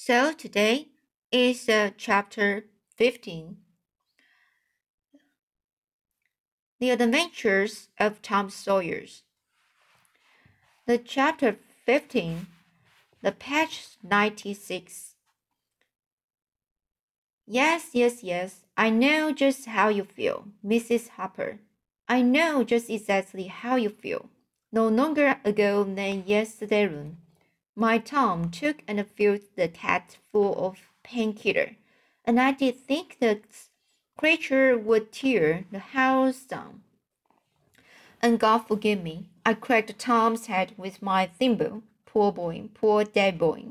So today is uh, chapter 15 The Adventures of Tom Sawyers. The chapter 15 The Patch 96 Yes, yes, yes, I know just how you feel, Mrs. Harper. I know just exactly how you feel. No longer ago than yesterday noon my Tom took and filled the cat full of painkiller, and I did think the creature would tear the house down. And God forgive me, I cracked Tom's head with my thimble. Poor boy, poor dead boy.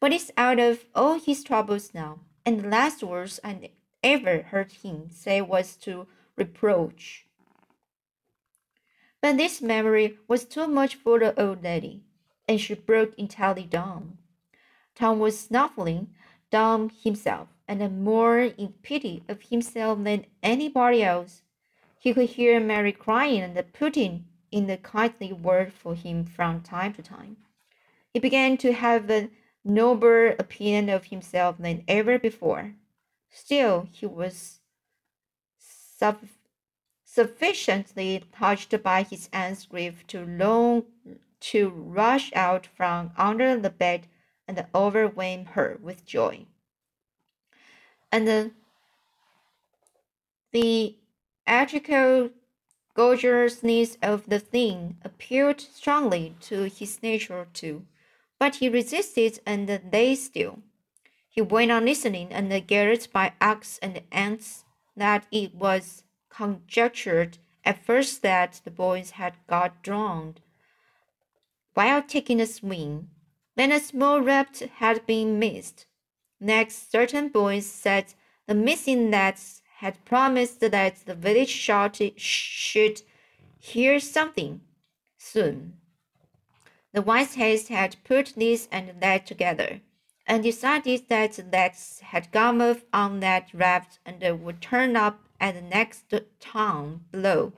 But he's out of all his troubles now, and the last words I ever heard him say was to reproach. But this memory was too much for the old lady and she broke entirely down. Tom was snuffling down himself, and more in pity of himself than anybody else. He could hear Mary crying and putting in a kindly word for him from time to time. He began to have a nobler opinion of himself than ever before. Still, he was sufficiently touched by his aunt's grief to long to rush out from under the bed and overwhelm her with joy. And the, the ethical gorgeousness of the thing appealed strongly to his nature too, but he resisted and lay still. He went on listening and gathered by acts and ants that it was conjectured at first that the boys had got drowned while taking a swing. Then a small raft had been missed. Next, certain boys said the missing lads had promised that the village shot should hear something soon. The wise heads had put this and that together and decided that the had gone off on that raft and would turn up at the next town below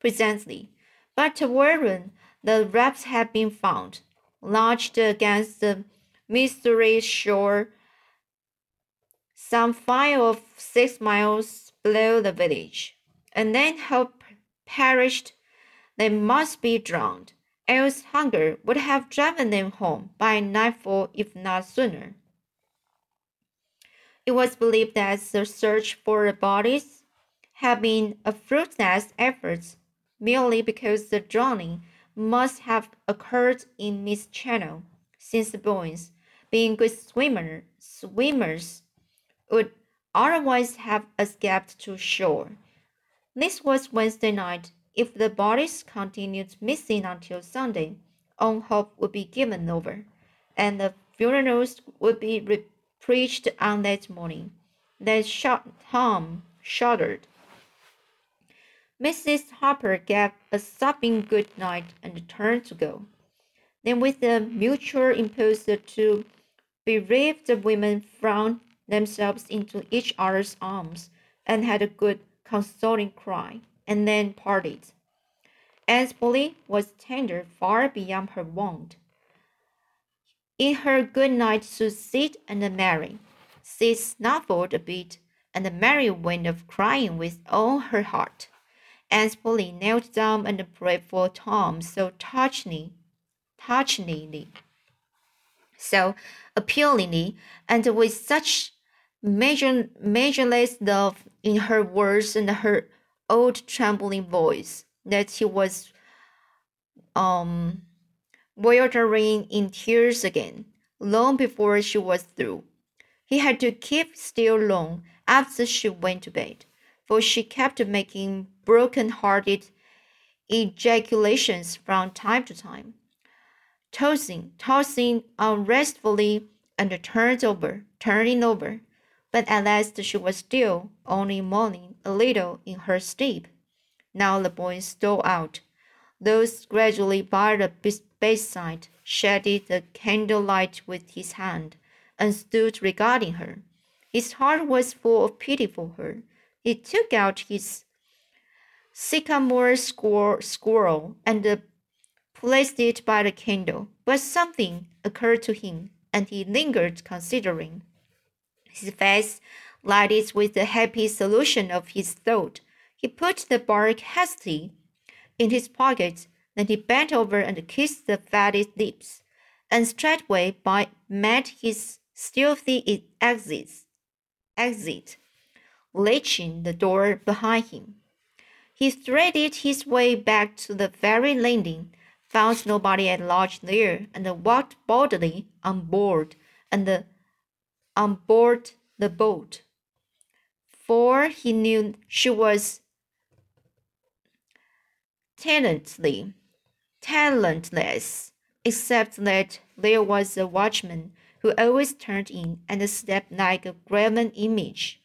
presently. But Warren the wraps had been found, lodged against the Missouri shore, some five or six miles below the village. And then hope perished. They must be drowned, else hunger would have driven them home by nightfall, if not sooner. It was believed that the search for the bodies had been a fruitless effort merely because the drowning must have occurred in Miss Channel, since the boys, being good swimmer, swimmers, would otherwise have escaped to shore. This was Wednesday night. If the bodies continued missing until Sunday, all hope would be given over, and the funerals would be preached on that morning. Then Tom shuddered. Mrs. Harper gave a sobbing good night and turned to go. Then, with a mutual impulse, the two bereaved women flung themselves into each other's arms and had a good consoling cry, and then parted. Anne's Polly was tender far beyond her wont. In her good night to Sid and Mary, Sid snuffled a bit, and Mary went off crying with all her heart. Aunt Polly knelt down and prayed for Tom. So touchingly, touchingly, so appealingly, and with such measure, measureless love in her words and her old trembling voice that he was um wildering in tears again, long before she was through. He had to keep still long after she went to bed for she kept making broken hearted ejaculations from time to time, tossing, tossing unrestfully, and turned over, turning over. But at last she was still, only moaning a little in her sleep. Now the boy stole out. Those gradually by the bedside shaded the candlelight with his hand, and stood regarding her. His heart was full of pity for her he took out his sycamore squirrel and uh, placed it by the candle. But something occurred to him, and he lingered considering. His face lighted with the happy solution of his thought. He put the bark hastily in his pocket, then he bent over and kissed the fatted lips, and straightway by met his stealthy exit, exit, latching the door behind him. He threaded his way back to the ferry landing, found nobody at large there, and walked boldly on board and on board the boat. For he knew she was talentlessly, talentless, except that there was a watchman who always turned in and stepped like a graven image.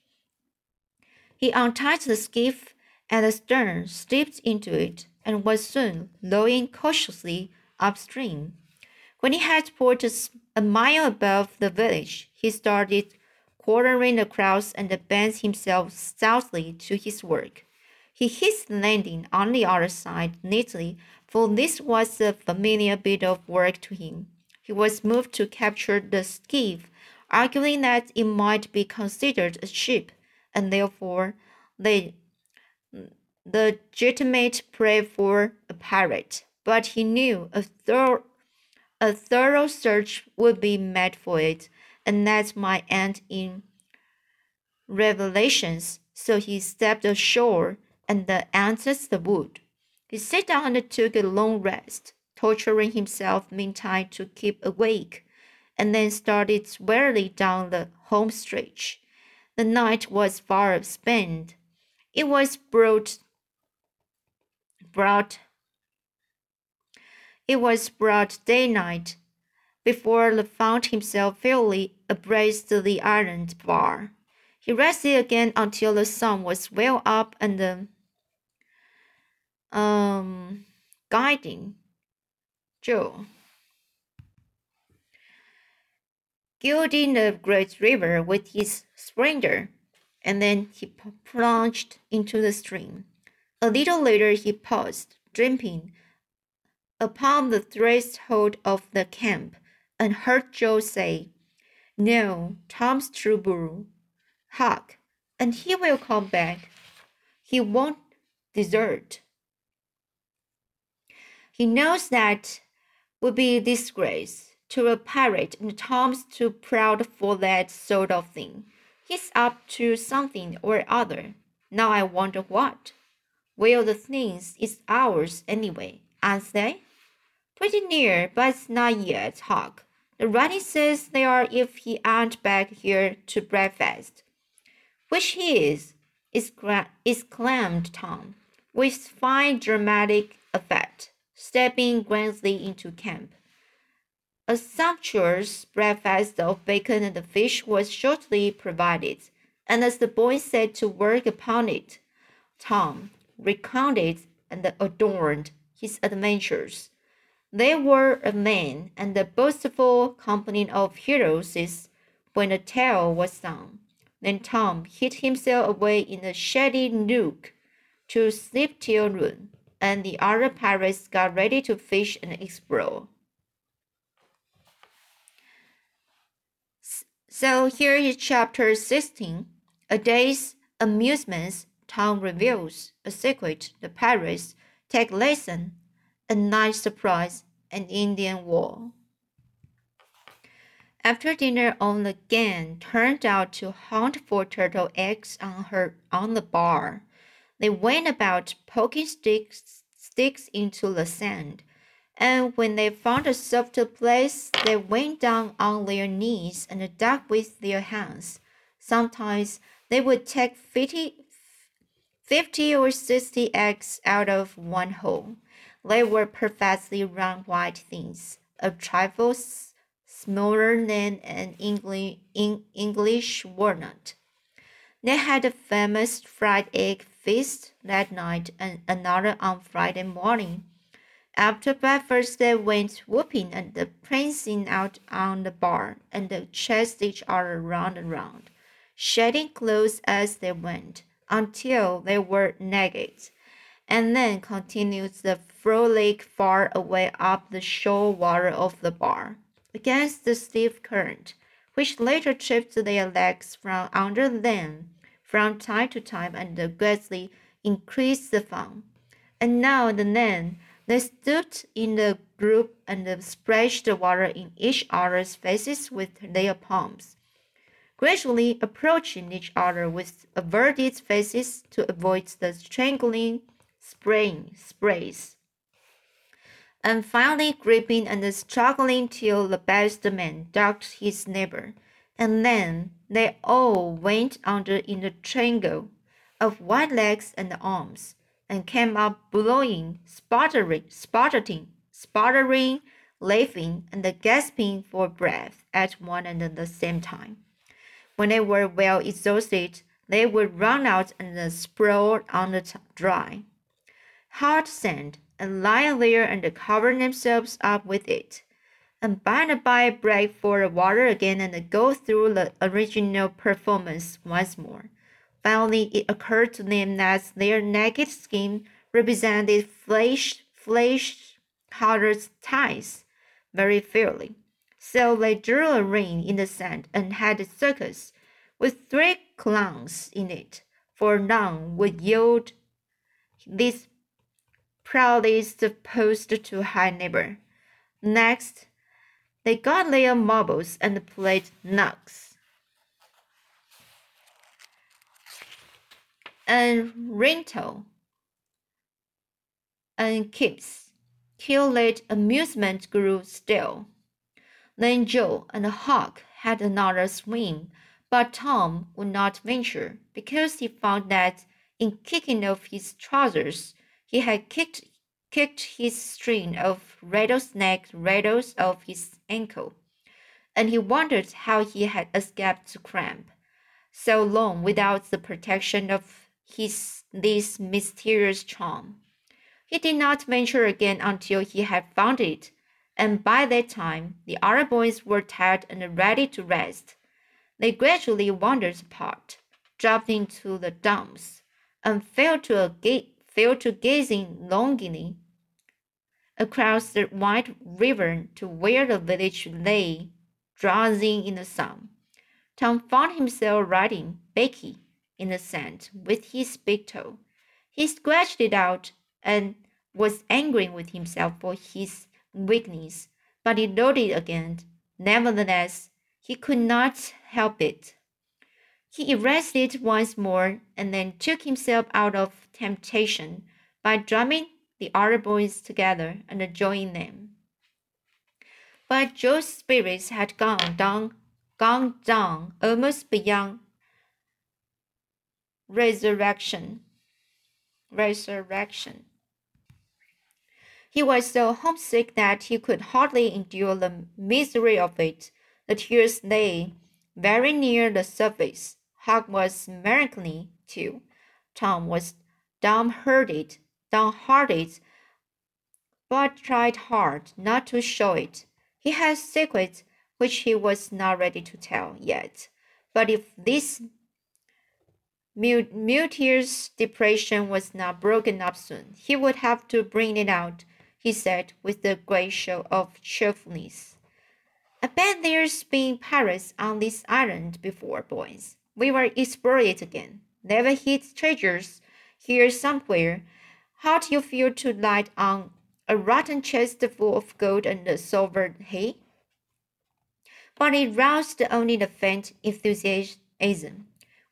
He untied the skiff at the stern, slipped into it, and was soon rowing cautiously upstream. When he had put a mile above the village, he started quartering the crowds and bent himself stoutly to his work. He hit the landing on the other side neatly, for this was a familiar bit of work to him. He was moved to capture the skiff, arguing that it might be considered a ship, and therefore the legitimate prey for a pirate. But he knew a thorough, a thorough search would be made for it, and that might end in revelations. So he stepped ashore and entered the wood. He sat down and took a long rest, torturing himself meantime to keep awake, and then started wearily down the home stretch. The night was far spent. It was broad broad it was broad daylight before he found himself fairly abreast the island bar. He rested again until the sun was well up and um guiding Joe. Gilding the great river with his splendor, and then he plunged into the stream. A little later he paused, dripping, upon the threshold of the camp, and heard Joe say, No, Tom's true Huck, and he will come back. He won't desert. He knows that would be disgrace to a pirate, and Tom's too proud for that sort of thing. He's up to something or other. Now I wonder what. Well, the things is ours anyway, aren't they? Pretty near, but it's not yet, Huck. The writing says they are if he ain't back here to breakfast. Which he is, exclaimed Tom, with fine dramatic effect, stepping grandly into camp. A sumptuous breakfast of bacon and fish was shortly provided, and as the boys set to work upon it, Tom, recounted and adorned his adventures. They were a man and a boastful company of heroes when the tale was done. Then Tom hid himself away in a shady nook to sleep till noon, and the other pirates got ready to fish and explore. So here is chapter 16, a day's amusements Tom reveals a secret the pirates take lesson, a night surprise, an Indian war. After dinner, on again turned out to hunt for turtle eggs on her on the bar. They went about poking sticks sticks into the sand, and when they found a softer place, they went down on their knees and dug with their hands. Sometimes they would take fifty 50 or 60 eggs out of one hole. They were perfectly round white things, a trifle smaller than an English walnut. They had a famous fried egg feast that night and another on Friday morning. After breakfast, they went whooping and prancing out on the bar and chased each other round and round, shedding clothes as they went until they were naked, and then continued the frolic far away up the shore water of the bar. against the stiff current, which later tripped their legs from under them from time to time and greatly increased the fun. And now and then they stood in a group and splashed the water in each other's faces with their palms, gradually approaching each other with averted faces to avoid the strangling spraying sprays and finally gripping and struggling till the best man ducked his neighbor, and then they all went under in a triangle of white legs and arms, and came up blowing, sputtering, sputtering, sputtering, laughing, and gasping for breath at one and the same time. When they were well exhausted, they would run out and sprawl on the dry, hard sand and lie there and cover themselves up with it, and by and by break for the water again and go through the original performance once more. Finally, it occurred to them that their naked skin represented flesh, flesh colored ties very fairly. So they drew a ring in the sand and had a circus with three clowns in it, for none would yield this proudly supposed to high neighbor. Next, they got their marbles and played knocks. And Rinto and Kips, till amusement grew still. Then Joe and Huck had another swing, but Tom would not venture because he found that in kicking off his trousers, he had kicked, kicked his string of rattlesnake rattles off his ankle, and he wondered how he had escaped cramp so long without the protection of his this mysterious charm. He did not venture again until he had found it, and by that time the other boys were tired and ready to rest. They gradually wandered apart, dropped into the dumps, and fell to a fell to gazing longingly across the wide river to where the village lay, drowsing in the sun. Tom found himself writing Becky in the sand with his big toe. He scratched it out and was angry with himself for his weakness, but he it again. Nevertheless, he could not help it. He erased it once more and then took himself out of temptation by drumming the other boys together and joining them. But Joe's spirits had gone down, gone down almost beyond resurrection. Resurrection. He was so homesick that he could hardly endure the misery of it. The tears lay very near the surface. Huck was melancholy too. Tom was downhearted, downhearted, but tried hard not to show it. He had secrets which he was not ready to tell yet. But if this muteous depression was not broken up soon, he would have to bring it out, he said with a great show of cheerfulness. I bet there's been pirates on this island before, boys. We will explore it again. Never hid treasures here somewhere. How do you feel to light on a rotten chest full of gold and silver hay? But it roused only the faint enthusiasm,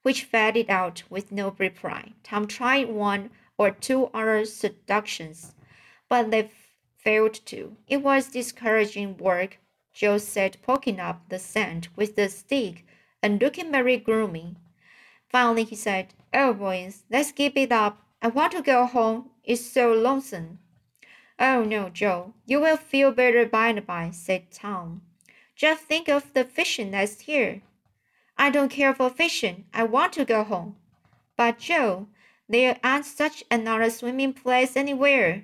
which faded out with no reply. Tom tried one or two other seductions, but they failed to. It was discouraging work. Joe sat poking up the sand with the stick and looking very gloomy. Finally, he said, Oh, boys, let's give it up. I want to go home. It's so lonesome. Oh, no, Joe. You will feel better by and by, said Tom. Just think of the fishing next year. I don't care for fishing. I want to go home. But, Joe, there aren't such another swimming place anywhere.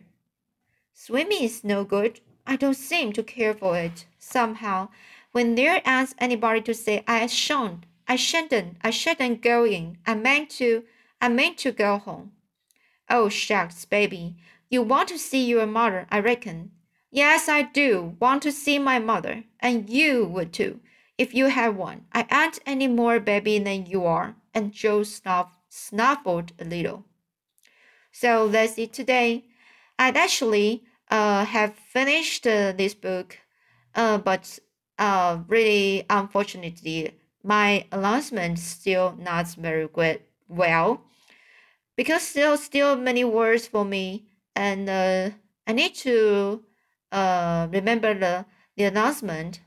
Swimming is no good. I don't seem to care for it. Somehow, when there asks anybody to say I shan't, I shouldn't, I shouldn't go in. I meant to, I meant to go home. Oh shucks, baby, you want to see your mother, I reckon. Yes, I do want to see my mother, and you would too, if you have one. I ain't any more baby than you are. And Joe snuff, snuffled a little. So that's it today. I'd actually uh, have finished uh, this book, uh, but uh, really unfortunately, my announcement still not very good, well because still still many words for me and uh, I need to uh, remember the, the announcement.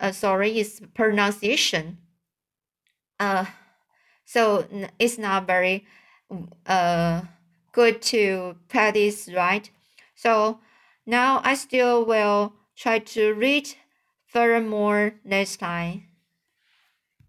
Uh, sorry, it's pronunciation. Uh, so it's not very uh, good to practice, right? So now I still will try to read furthermore next time.